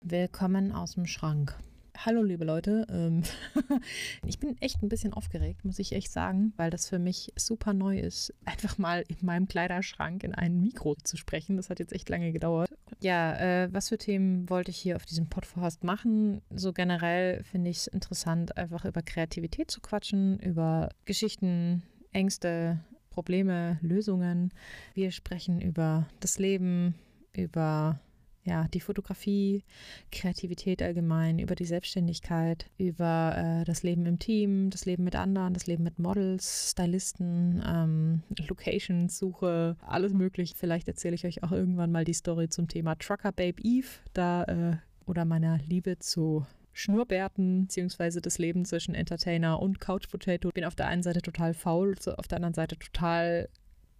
Willkommen aus dem Schrank. Hallo liebe Leute, ähm, ich bin echt ein bisschen aufgeregt, muss ich echt sagen, weil das für mich super neu ist, einfach mal in meinem Kleiderschrank in ein Mikro zu sprechen. Das hat jetzt echt lange gedauert. Ja, äh, was für Themen wollte ich hier auf diesem Podcast machen? So generell finde ich es interessant, einfach über Kreativität zu quatschen, über Geschichten, Ängste, Probleme, Lösungen. Wir sprechen über das Leben, über ja, die Fotografie, Kreativität allgemein, über die Selbstständigkeit, über äh, das Leben im Team, das Leben mit anderen, das Leben mit Models, Stylisten, ähm, Locations, Suche, alles möglich. Vielleicht erzähle ich euch auch irgendwann mal die Story zum Thema Trucker Babe Eve, da äh, oder meiner Liebe zu Schnurrbärten, beziehungsweise das Leben zwischen Entertainer und Couch Potato. Bin auf der einen Seite total faul, auf der anderen Seite total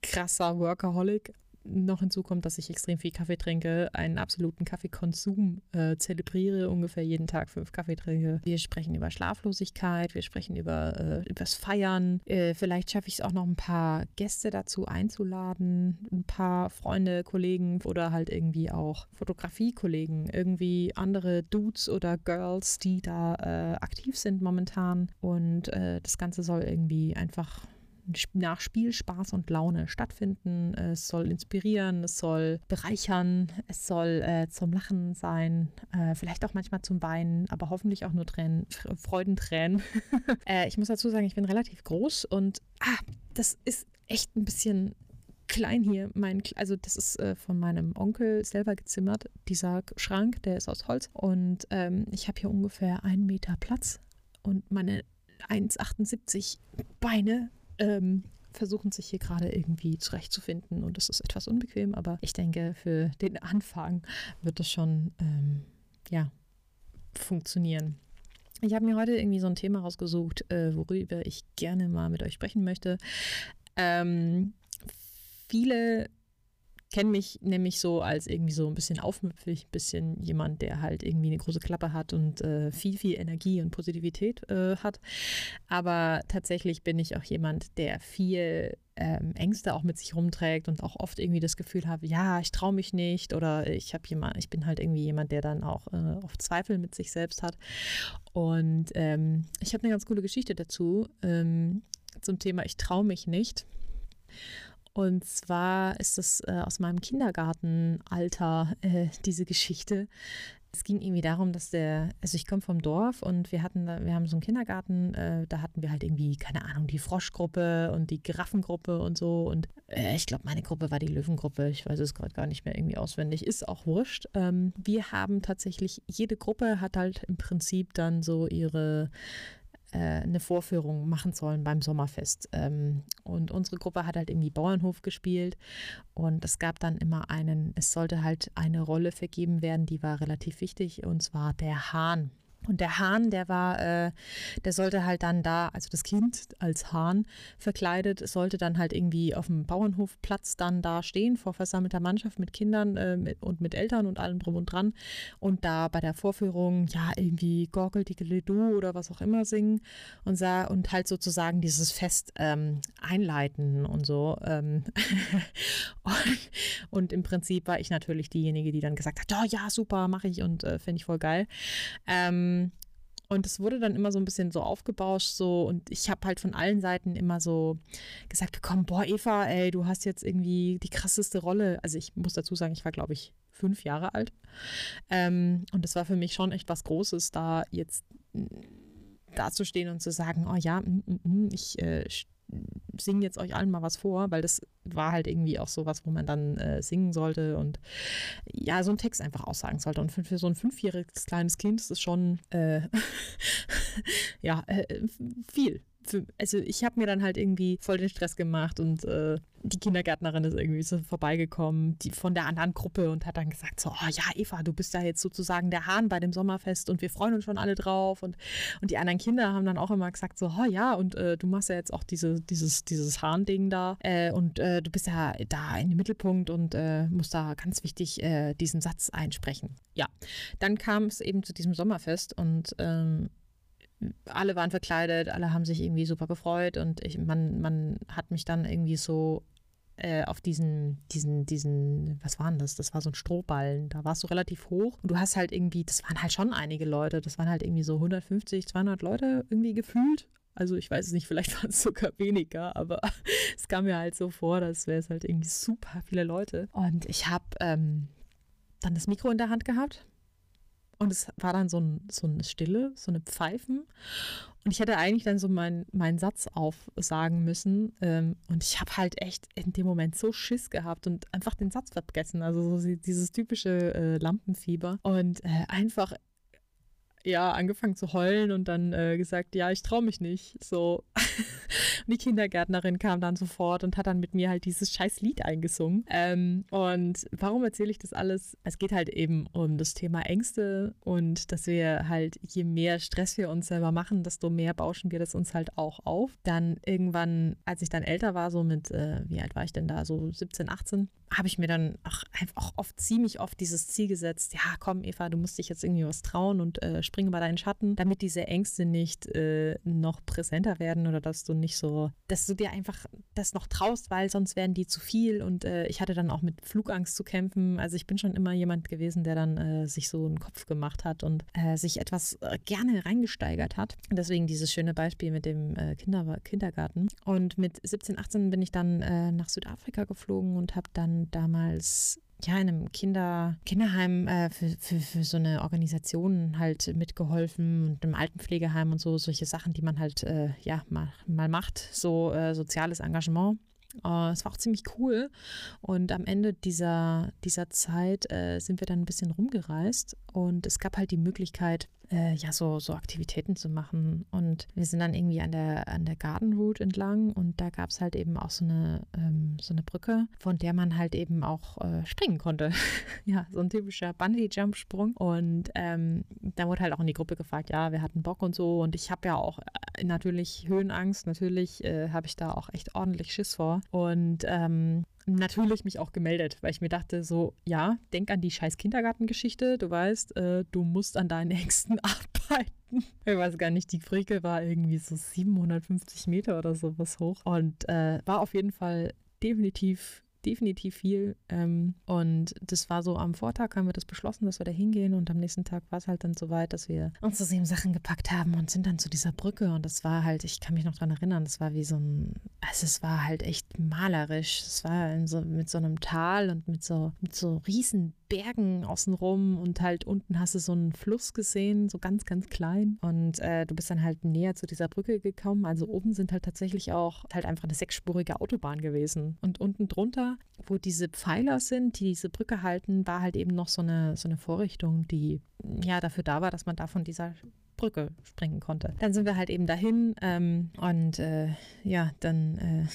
krasser Workaholic noch hinzu kommt, dass ich extrem viel Kaffee trinke, einen absoluten Kaffeekonsum äh, zelebriere, ungefähr jeden Tag fünf Kaffee trinke. Wir sprechen über Schlaflosigkeit, wir sprechen über äh, übers Feiern. Äh, vielleicht schaffe ich es auch noch ein paar Gäste dazu einzuladen, ein paar Freunde, Kollegen oder halt irgendwie auch Fotografiekollegen, irgendwie andere Dudes oder Girls, die da äh, aktiv sind momentan. Und äh, das Ganze soll irgendwie einfach nach Spiel, Spaß und Laune stattfinden. Es soll inspirieren, es soll bereichern, es soll äh, zum Lachen sein, äh, vielleicht auch manchmal zum Weinen, aber hoffentlich auch nur Tränen, Freudentränen. äh, ich muss dazu sagen, ich bin relativ groß und ah, das ist echt ein bisschen klein hier. Mein, also das ist äh, von meinem Onkel selber gezimmert, dieser Schrank, der ist aus Holz und ähm, ich habe hier ungefähr einen Meter Platz und meine 1,78 Beine ähm, versuchen sich hier gerade irgendwie zurechtzufinden und das ist etwas unbequem, aber ich denke, für den Anfang wird das schon, ähm, ja, funktionieren. Ich habe mir heute irgendwie so ein Thema rausgesucht, äh, worüber ich gerne mal mit euch sprechen möchte. Ähm, viele kenne mich nämlich so als irgendwie so ein bisschen aufmüpfig, ein bisschen jemand, der halt irgendwie eine große Klappe hat und äh, viel, viel Energie und Positivität äh, hat. Aber tatsächlich bin ich auch jemand, der viel ähm, Ängste auch mit sich rumträgt und auch oft irgendwie das Gefühl habe, ja, ich traue mich nicht oder ich habe jemand, ich bin halt irgendwie jemand, der dann auch äh, oft Zweifel mit sich selbst hat. Und ähm, ich habe eine ganz coole Geschichte dazu ähm, zum Thema Ich traue mich nicht. Und zwar ist es äh, aus meinem Kindergartenalter äh, diese Geschichte. Es ging irgendwie darum, dass der, also ich komme vom Dorf und wir hatten, wir haben so einen Kindergarten, äh, da hatten wir halt irgendwie, keine Ahnung, die Froschgruppe und die Giraffengruppe und so. Und äh, ich glaube, meine Gruppe war die Löwengruppe. Ich weiß es gerade gar nicht mehr irgendwie auswendig. Ist auch wurscht. Ähm, wir haben tatsächlich, jede Gruppe hat halt im Prinzip dann so ihre eine Vorführung machen sollen beim Sommerfest. Ähm, und unsere Gruppe hat halt irgendwie Bauernhof gespielt und es gab dann immer einen, es sollte halt eine Rolle vergeben werden, die war relativ wichtig und zwar der Hahn. Und der Hahn, der war, äh, der sollte halt dann da, also das Kind als Hahn verkleidet, sollte dann halt irgendwie auf dem Bauernhofplatz dann da stehen vor versammelter Mannschaft mit Kindern äh, mit, und mit Eltern und allem drum und dran und da bei der Vorführung ja irgendwie Gorgel, Du oder was auch immer singen und sah und halt sozusagen dieses Fest ähm, einleiten und so. Ähm und, und, im Prinzip war ich natürlich diejenige, die dann gesagt hat, oh ja, super, mache ich und äh, finde ich voll geil. Ähm, und es wurde dann immer so ein bisschen so aufgebauscht, so und ich habe halt von allen Seiten immer so gesagt bekommen, boah, Eva, ey, du hast jetzt irgendwie die krasseste Rolle. Also ich muss dazu sagen, ich war, glaube ich, fünf Jahre alt. Ähm, und es war für mich schon echt was Großes, da jetzt dazustehen und zu sagen, oh ja, mm, mm, mm, ich äh, singe jetzt euch allen mal was vor, weil das war halt irgendwie auch so was, wo man dann äh, singen sollte und ja, so einen Text einfach aussagen sollte. Und für, für so ein fünfjähriges kleines Kind ist es schon äh, ja äh, viel für, also ich habe mir dann halt irgendwie voll den Stress gemacht und äh, die Kindergärtnerin ist irgendwie so vorbeigekommen, die von der anderen Gruppe und hat dann gesagt so, oh ja, Eva, du bist ja jetzt sozusagen der Hahn bei dem Sommerfest und wir freuen uns schon alle drauf und, und die anderen Kinder haben dann auch immer gesagt so, oh ja, und äh, du machst ja jetzt auch diese, dieses, dieses Hahn-Ding da äh, und äh, du bist ja da in dem Mittelpunkt und äh, musst da ganz wichtig äh, diesen Satz einsprechen. Ja, dann kam es eben zu diesem Sommerfest und ähm, alle waren verkleidet, alle haben sich irgendwie super gefreut und ich, man, man hat mich dann irgendwie so äh, auf diesen, diesen, diesen, was waren das? Das war so ein Strohballen. Da warst du relativ hoch und du hast halt irgendwie, das waren halt schon einige Leute. Das waren halt irgendwie so 150, 200 Leute irgendwie gefühlt. Also ich weiß es nicht, vielleicht waren es sogar weniger, aber es kam mir halt so vor, dass wäre es halt irgendwie super viele Leute. Und ich habe ähm, dann das Mikro in der Hand gehabt und es war dann so, ein, so eine Stille, so eine Pfeifen. Und ich hätte eigentlich dann so meinen mein Satz aufsagen müssen. Ähm, und ich habe halt echt in dem Moment so Schiss gehabt und einfach den Satz vergessen. Also so dieses typische äh, Lampenfieber. Und äh, einfach ja, angefangen zu heulen und dann äh, gesagt, ja, ich traue mich nicht. So. Und die Kindergärtnerin kam dann sofort und hat dann mit mir halt dieses scheiß Lied eingesungen. Ähm, und warum erzähle ich das alles? Es geht halt eben um das Thema Ängste und dass wir halt, je mehr Stress wir uns selber machen, desto mehr bauschen wir das uns halt auch auf. Dann irgendwann, als ich dann älter war, so mit, äh, wie alt war ich denn da? So 17, 18, habe ich mir dann auch, auch oft, ziemlich oft dieses Ziel gesetzt, ja, komm Eva, du musst dich jetzt irgendwie was trauen und äh, springe bei deinen Schatten, damit diese Ängste nicht äh, noch präsenter werden oder dass du nicht so, dass du dir einfach das noch traust, weil sonst werden die zu viel und äh, ich hatte dann auch mit Flugangst zu kämpfen. Also ich bin schon immer jemand gewesen, der dann äh, sich so einen Kopf gemacht hat und äh, sich etwas äh, gerne reingesteigert hat. Deswegen dieses schöne Beispiel mit dem Kinder Kindergarten. Und mit 17, 18 bin ich dann nach Südafrika geflogen und habe dann damals ja, in einem Kinder, Kinderheim äh, für, für, für so eine Organisation halt mitgeholfen und im Altenpflegeheim und so, solche Sachen, die man halt äh, ja mal, mal macht, so äh, soziales Engagement. Uh, es war auch ziemlich cool. Und am Ende dieser, dieser Zeit äh, sind wir dann ein bisschen rumgereist und es gab halt die Möglichkeit, äh, ja, so, so Aktivitäten zu machen. Und wir sind dann irgendwie an der, an der Garden Route entlang und da gab es halt eben auch so eine, ähm, so eine Brücke, von der man halt eben auch äh, springen konnte. ja, so ein typischer Bungee-Jump-Sprung. Und ähm, da wurde halt auch in die Gruppe gefragt, ja, wir hatten Bock und so. Und ich habe ja auch äh, natürlich Höhenangst, natürlich äh, habe ich da auch echt ordentlich Schiss vor. Und ähm, natürlich mich auch gemeldet, weil ich mir dachte, so, ja, denk an die scheiß Kindergartengeschichte. Du weißt, äh, du musst an deinen Ängsten arbeiten. Ich weiß gar nicht, die Fricke war irgendwie so 750 Meter oder sowas hoch und äh, war auf jeden Fall definitiv definitiv viel. Ähm, und das war so am Vortag, haben wir das beschlossen, dass wir da hingehen. Und am nächsten Tag war es halt dann so weit, dass wir unsere sieben Sachen gepackt haben und sind dann zu dieser Brücke. Und das war halt, ich kann mich noch daran erinnern, das war wie so ein, also es war halt echt malerisch. Es war so, mit so einem Tal und mit so, mit so riesen Bergen außenrum und halt unten hast du so einen Fluss gesehen, so ganz, ganz klein. Und äh, du bist dann halt näher zu dieser Brücke gekommen. Also oben sind halt tatsächlich auch halt einfach eine sechsspurige Autobahn gewesen. Und unten drunter, wo diese Pfeiler sind, die diese Brücke halten, war halt eben noch so eine, so eine Vorrichtung, die ja dafür da war, dass man da von dieser Brücke springen konnte. Dann sind wir halt eben dahin ähm, und äh, ja, dann. Äh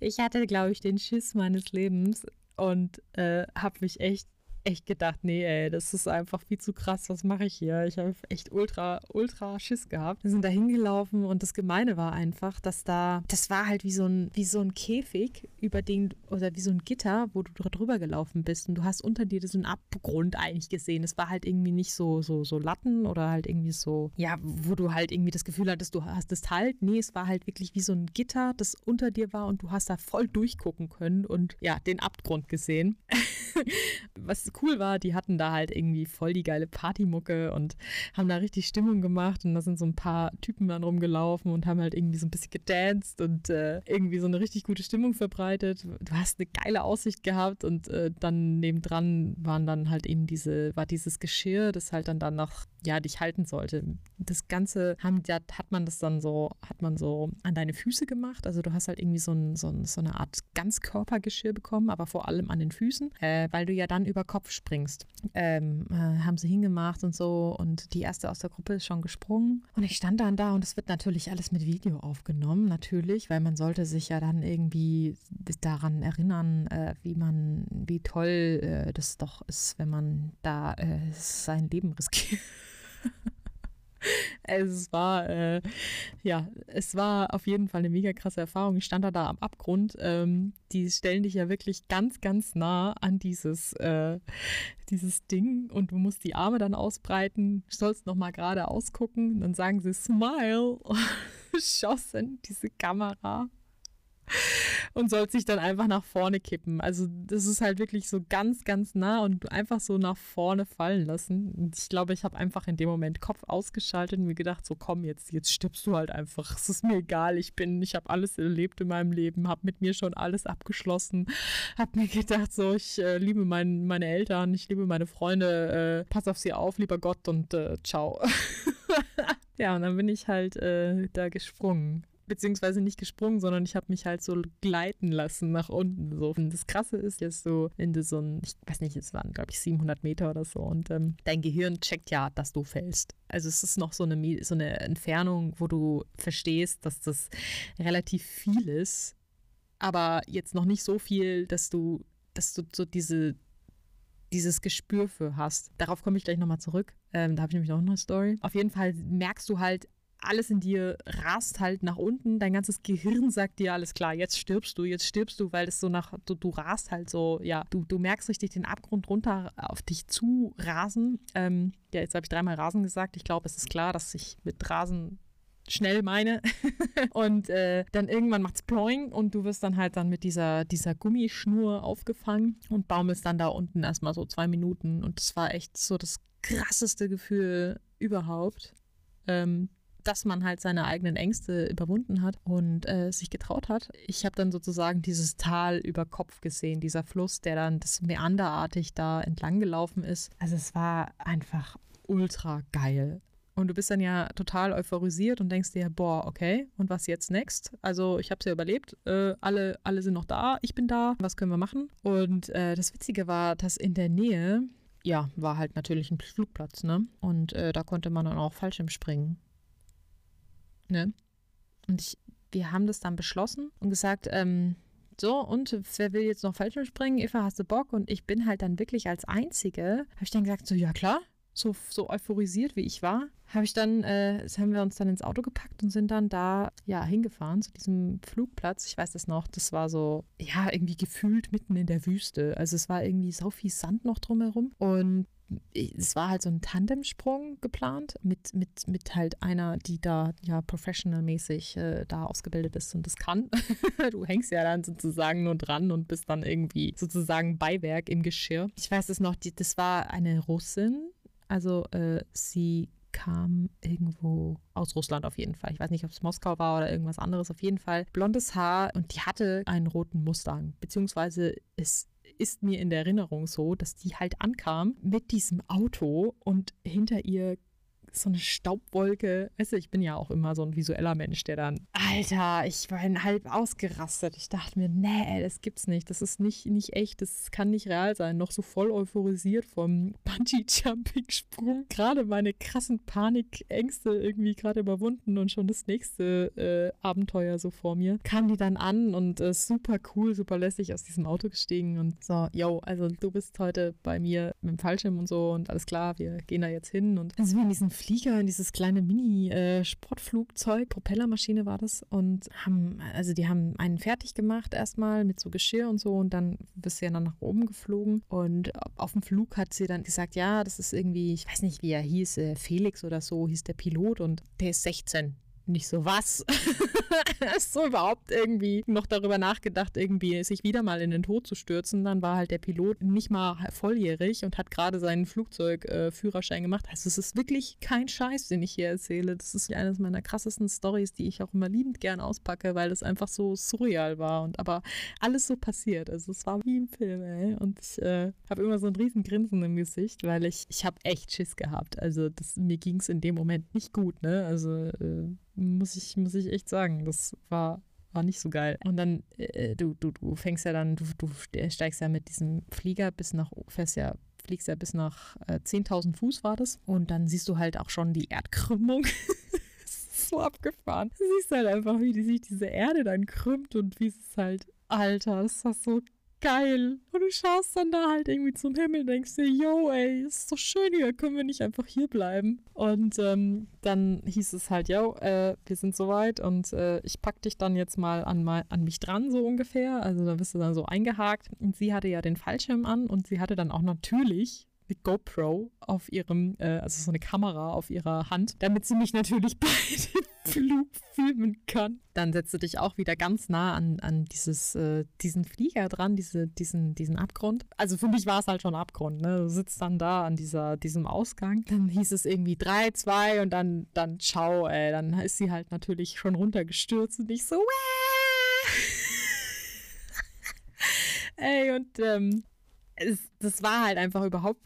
ich hatte, glaube ich, den Schiss meines Lebens und äh, habe mich echt echt gedacht, nee, ey, das ist einfach viel zu krass, was mache ich hier? Ich habe echt ultra, ultra Schiss gehabt. Wir sind da hingelaufen und das Gemeine war einfach, dass da, das war halt wie so ein, wie so ein Käfig, über den, oder wie so ein Gitter, wo du drüber gelaufen bist und du hast unter dir so einen Abgrund eigentlich gesehen. Es war halt irgendwie nicht so, so, so Latten oder halt irgendwie so, ja, wo du halt irgendwie das Gefühl hattest, du hast es halt. Nee, es war halt wirklich wie so ein Gitter, das unter dir war und du hast da voll durchgucken können und ja, den Abgrund gesehen. was cool war, die hatten da halt irgendwie voll die geile Partymucke und haben da richtig Stimmung gemacht und da sind so ein paar Typen dann rumgelaufen und haben halt irgendwie so ein bisschen gedanced und äh, irgendwie so eine richtig gute Stimmung verbreitet. Du hast eine geile Aussicht gehabt und äh, dann nebendran waren dann halt eben diese, war dieses Geschirr, das halt dann danach ja, dich halten sollte. Das Ganze haben, ja, hat man das dann so, hat man so an deine Füße gemacht. Also du hast halt irgendwie so, ein, so, ein, so eine Art Ganzkörpergeschirr bekommen, aber vor allem an den Füßen, äh, weil du ja dann über Kopf springst. Ähm, äh, haben sie hingemacht und so und die erste aus der Gruppe ist schon gesprungen und ich stand dann da und es wird natürlich alles mit Video aufgenommen, natürlich, weil man sollte sich ja dann irgendwie daran erinnern, äh, wie man, wie toll äh, das doch ist, wenn man da äh, sein Leben riskiert. Es war, äh, ja, es war auf jeden Fall eine mega krasse Erfahrung. Ich stand da, da am Abgrund. Ähm, die stellen dich ja wirklich ganz, ganz nah an dieses, äh, dieses Ding und du musst die Arme dann ausbreiten, sollst nochmal gerade ausgucken. Dann sagen sie Smile, schossen diese Kamera und soll sich dann einfach nach vorne kippen. Also das ist halt wirklich so ganz, ganz nah und einfach so nach vorne fallen lassen. Und ich glaube, ich habe einfach in dem Moment Kopf ausgeschaltet und mir gedacht, so komm jetzt, jetzt stirbst du halt einfach. Es ist mir egal, ich bin, ich habe alles erlebt in meinem Leben, habe mit mir schon alles abgeschlossen, habe mir gedacht, so ich äh, liebe mein, meine Eltern, ich liebe meine Freunde, äh, pass auf sie auf, lieber Gott und äh, ciao. ja, und dann bin ich halt äh, da gesprungen beziehungsweise nicht gesprungen, sondern ich habe mich halt so gleiten lassen nach unten. So. Und das Krasse ist jetzt so, wenn du so ein, ich weiß nicht, es waren glaube ich 700 Meter oder so und ähm, dein Gehirn checkt ja, dass du fällst. Also es ist noch so eine, so eine Entfernung, wo du verstehst, dass das relativ viel ist, aber jetzt noch nicht so viel, dass du, dass du so diese dieses Gespür für hast. Darauf komme ich gleich nochmal zurück. Ähm, da habe ich nämlich noch eine Story. Auf jeden Fall merkst du halt alles in dir rast halt nach unten. Dein ganzes Gehirn sagt dir, alles klar, jetzt stirbst du, jetzt stirbst du, weil es so nach, du, du rast halt so, ja, du, du merkst richtig den Abgrund runter auf dich zu rasen. Ähm, ja, jetzt habe ich dreimal Rasen gesagt. Ich glaube, es ist klar, dass ich mit Rasen schnell meine. und äh, dann irgendwann macht's ploing und du wirst dann halt dann mit dieser, dieser Gummischnur aufgefangen und baumelst dann da unten erstmal so zwei Minuten. Und das war echt so das krasseste Gefühl überhaupt. Ähm, dass man halt seine eigenen Ängste überwunden hat und äh, sich getraut hat. Ich habe dann sozusagen dieses Tal über Kopf gesehen, dieser Fluss, der dann das Meanderartig da entlang gelaufen ist. Also es war einfach ultra geil. Und du bist dann ja total euphorisiert und denkst dir, boah, okay, und was jetzt next? Also ich habe es ja überlebt, äh, alle, alle sind noch da, ich bin da, was können wir machen? Und äh, das Witzige war, dass in der Nähe, ja, war halt natürlich ein Flugplatz, ne? Und äh, da konnte man dann auch Fallschirm springen. Ne? Und ich, wir haben das dann beschlossen und gesagt, ähm, so, und wer will jetzt noch Fallschirm springen? Eva, hast du Bock? Und ich bin halt dann wirklich als Einzige, habe ich dann gesagt, so, ja klar, so, so euphorisiert wie ich war, habe ich dann, äh, haben wir uns dann ins Auto gepackt und sind dann da, ja, hingefahren zu diesem Flugplatz. Ich weiß das noch, das war so, ja, irgendwie gefühlt mitten in der Wüste. Also es war irgendwie so viel Sand noch drumherum und es war halt so ein Tandemsprung geplant mit, mit, mit halt einer, die da ja professional-mäßig äh, da ausgebildet ist und das kann. du hängst ja dann sozusagen nur dran und bist dann irgendwie sozusagen Beiwerk im Geschirr. Ich weiß es noch, die, das war eine Russin, also äh, sie kam irgendwo aus Russland auf jeden Fall. Ich weiß nicht, ob es Moskau war oder irgendwas anderes. Auf jeden Fall blondes Haar und die hatte einen roten Mustang, beziehungsweise ist ist mir in der Erinnerung so, dass die halt ankam mit diesem Auto und hinter ihr so eine Staubwolke. Weißt du, ich bin ja auch immer so ein visueller Mensch, der dann, Alter, ich war halb ausgerastet. Ich dachte mir, nee, das gibt's nicht. Das ist nicht, nicht echt. Das kann nicht real sein. Noch so voll euphorisiert vom Bungee-Jumping-Sprung. Gerade meine krassen Panikängste irgendwie gerade überwunden und schon das nächste äh, Abenteuer so vor mir. Kam die dann an und äh, super cool, super lässig aus diesem Auto gestiegen und so, yo, also du bist heute bei mir mit dem Fallschirm und so und alles klar, wir gehen da jetzt hin und dann sind wir in diesen Flieger, in dieses kleine Mini-Sportflugzeug, Propellermaschine war das. Und haben, also die haben einen fertig gemacht erstmal mit so Geschirr und so und dann bist du ja dann nach oben geflogen. Und auf dem Flug hat sie dann gesagt, ja, das ist irgendwie, ich weiß nicht, wie er hieß, äh, Felix oder so hieß der Pilot und der ist 16. Nicht so, was? so überhaupt irgendwie noch darüber nachgedacht, irgendwie sich wieder mal in den Tod zu stürzen. Dann war halt der Pilot nicht mal volljährig und hat gerade seinen Flugzeugführerschein äh, gemacht. Also es ist wirklich kein Scheiß, den ich hier erzähle. Das ist eines meiner krassesten Stories, die ich auch immer liebend gern auspacke, weil es einfach so surreal war und aber alles so passiert. Also es war wie im Film, ey. Und ich äh, habe immer so ein riesen Grinsen im Gesicht, weil ich, ich habe echt Schiss gehabt. Also das, mir ging es in dem Moment nicht gut, ne? Also äh, muss ich, muss ich echt sagen. Das war, war nicht so geil. Und dann, äh, du, du, du fängst ja dann, du, du steigst ja mit diesem Flieger bis nach, fährst ja, fliegst ja bis nach äh, 10.000 Fuß war das. Und dann siehst du halt auch schon die Erdkrümmung. so abgefahren. Du siehst halt einfach, wie die, sich diese Erde dann krümmt und wie es halt, Alter, das war so geil. Und du schaust dann da halt irgendwie zum Himmel und denkst dir, yo, ey, ist so schön hier, können wir nicht einfach hier bleiben? Und ähm, dann hieß es halt, yo, äh, wir sind soweit und äh, ich pack dich dann jetzt mal an, mal an mich dran, so ungefähr. Also da bist du dann so eingehakt. Und sie hatte ja den Fallschirm an und sie hatte dann auch natürlich GoPro auf ihrem, äh, also so eine Kamera auf ihrer Hand, damit sie mich natürlich bei dem Flug filmen kann. Dann setzt dich auch wieder ganz nah an, an dieses, äh, diesen Flieger dran, diese, diesen, diesen Abgrund. Also für mich war es halt schon Abgrund, ne? Du sitzt dann da an dieser, diesem Ausgang. Dann hieß es irgendwie 3, 2 und dann, dann ciao, ey. Dann ist sie halt natürlich schon runtergestürzt und ich so, ey, und ähm, es, das war halt einfach überhaupt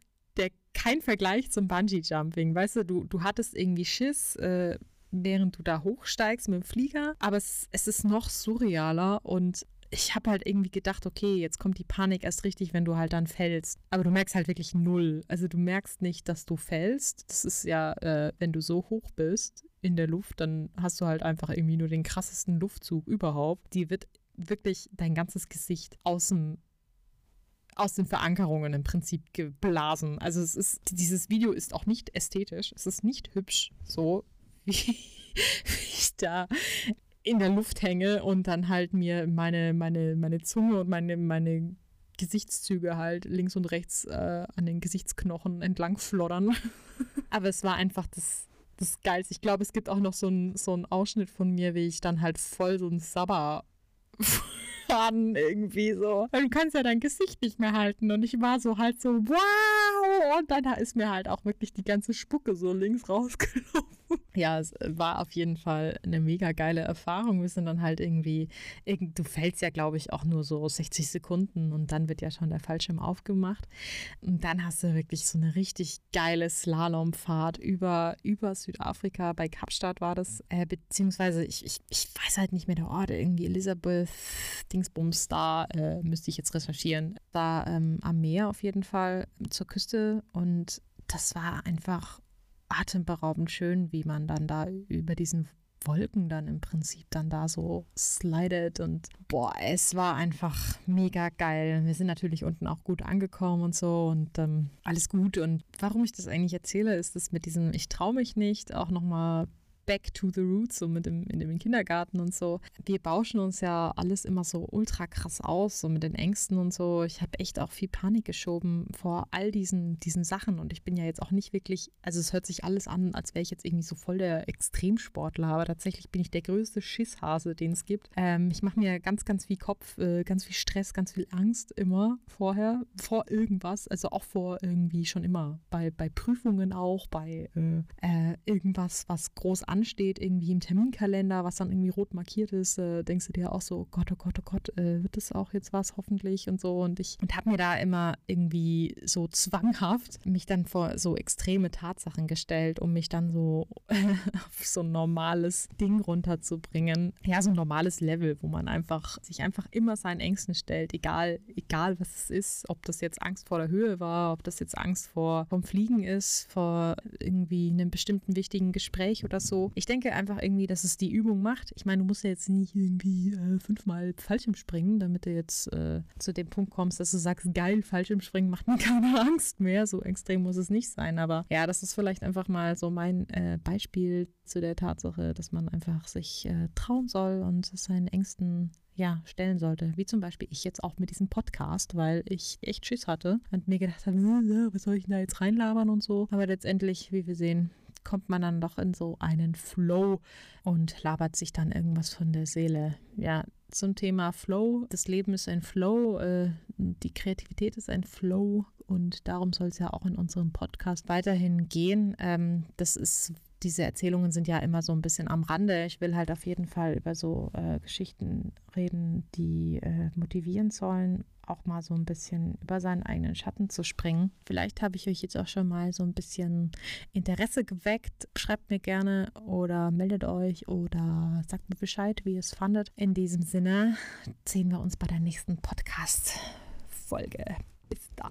kein Vergleich zum Bungee-Jumping. Weißt du, du, du hattest irgendwie Schiss, äh, während du da hochsteigst mit dem Flieger, aber es, es ist noch surrealer und ich habe halt irgendwie gedacht, okay, jetzt kommt die Panik erst richtig, wenn du halt dann fällst. Aber du merkst halt wirklich null. Also du merkst nicht, dass du fällst. Das ist ja, äh, wenn du so hoch bist in der Luft, dann hast du halt einfach irgendwie nur den krassesten Luftzug überhaupt. Die wird wirklich dein ganzes Gesicht aus dem aus den Verankerungen im Prinzip geblasen. Also es ist, dieses Video ist auch nicht ästhetisch, es ist nicht hübsch, so wie, wie ich da in der Luft hänge und dann halt mir meine, meine, meine Zunge und meine, meine Gesichtszüge halt links und rechts äh, an den Gesichtsknochen entlang floddern. Aber es war einfach das, das Geilste. Ich glaube, es gibt auch noch so einen so Ausschnitt von mir, wie ich dann halt voll so ein Sabber Faden irgendwie so. Weil du kannst ja dein Gesicht nicht mehr halten. Und ich war so halt so, wow! Und dann ist mir halt auch wirklich die ganze Spucke so links rausgelaufen. Ja, es war auf jeden Fall eine mega geile Erfahrung. Wir sind dann halt irgendwie, du fällst ja, glaube ich, auch nur so 60 Sekunden und dann wird ja schon der Fallschirm aufgemacht. Und dann hast du wirklich so eine richtig geile Slalomfahrt über, über Südafrika. Bei Kapstadt war das, äh, beziehungsweise ich, ich, ich weiß halt nicht mehr der Ort, irgendwie Elizabeth, Dingsbums, da äh, müsste ich jetzt recherchieren. Da ähm, am Meer auf jeden Fall zur Küste und das war einfach atemberaubend schön, wie man dann da über diesen Wolken dann im Prinzip dann da so slidet und boah, es war einfach mega geil. Wir sind natürlich unten auch gut angekommen und so und ähm, alles gut. Und warum ich das eigentlich erzähle, ist das mit diesem Ich traue mich nicht auch nochmal back to the roots, so mit dem, in dem Kindergarten und so. Wir bauschen uns ja alles immer so ultra krass aus, so mit den Ängsten und so. Ich habe echt auch viel Panik geschoben vor all diesen, diesen Sachen und ich bin ja jetzt auch nicht wirklich, also es hört sich alles an, als wäre ich jetzt irgendwie so voll der Extremsportler, aber tatsächlich bin ich der größte Schisshase, den es gibt. Ähm, ich mache mir ganz, ganz viel Kopf, äh, ganz viel Stress, ganz viel Angst immer vorher, vor irgendwas, also auch vor irgendwie schon immer, bei, bei Prüfungen auch, bei äh, äh, irgendwas, was groß an ansteht, irgendwie im Terminkalender, was dann irgendwie rot markiert ist, äh, denkst du dir auch so, oh Gott, oh Gott, oh Gott, äh, wird das auch jetzt was hoffentlich und so. Und ich und habe mir da immer irgendwie so zwanghaft mich dann vor so extreme Tatsachen gestellt, um mich dann so auf so ein normales Ding runterzubringen. Ja, so ein normales Level, wo man einfach sich einfach immer seinen Ängsten stellt, egal, egal was es ist, ob das jetzt Angst vor der Höhe war, ob das jetzt Angst vor vom Fliegen ist, vor irgendwie einem bestimmten wichtigen Gespräch oder so ich denke einfach irgendwie, dass es die Übung macht. Ich meine, du musst ja jetzt nicht irgendwie äh, fünfmal Fallschirm springen, damit du jetzt äh, zu dem Punkt kommst, dass du sagst, geil, Fallschirmspringen macht mir keine Angst mehr. So extrem muss es nicht sein. Aber ja, das ist vielleicht einfach mal so mein äh, Beispiel zu der Tatsache, dass man einfach sich äh, trauen soll und seinen Ängsten ja, stellen sollte. Wie zum Beispiel ich jetzt auch mit diesem Podcast, weil ich echt Schiss hatte und mir gedacht habe, was soll ich denn da jetzt reinlabern und so. Aber letztendlich, wie wir sehen, kommt man dann doch in so einen Flow und labert sich dann irgendwas von der Seele. Ja, zum Thema Flow. Das Leben ist ein Flow, äh, die Kreativität ist ein Flow und darum soll es ja auch in unserem Podcast weiterhin gehen. Ähm, das ist diese Erzählungen sind ja immer so ein bisschen am Rande. Ich will halt auf jeden Fall über so äh, Geschichten reden, die äh, motivieren sollen auch mal so ein bisschen über seinen eigenen Schatten zu springen. Vielleicht habe ich euch jetzt auch schon mal so ein bisschen Interesse geweckt. Schreibt mir gerne oder meldet euch oder sagt mir Bescheid, wie ihr es fandet. In diesem Sinne sehen wir uns bei der nächsten Podcast-Folge. Bis dann.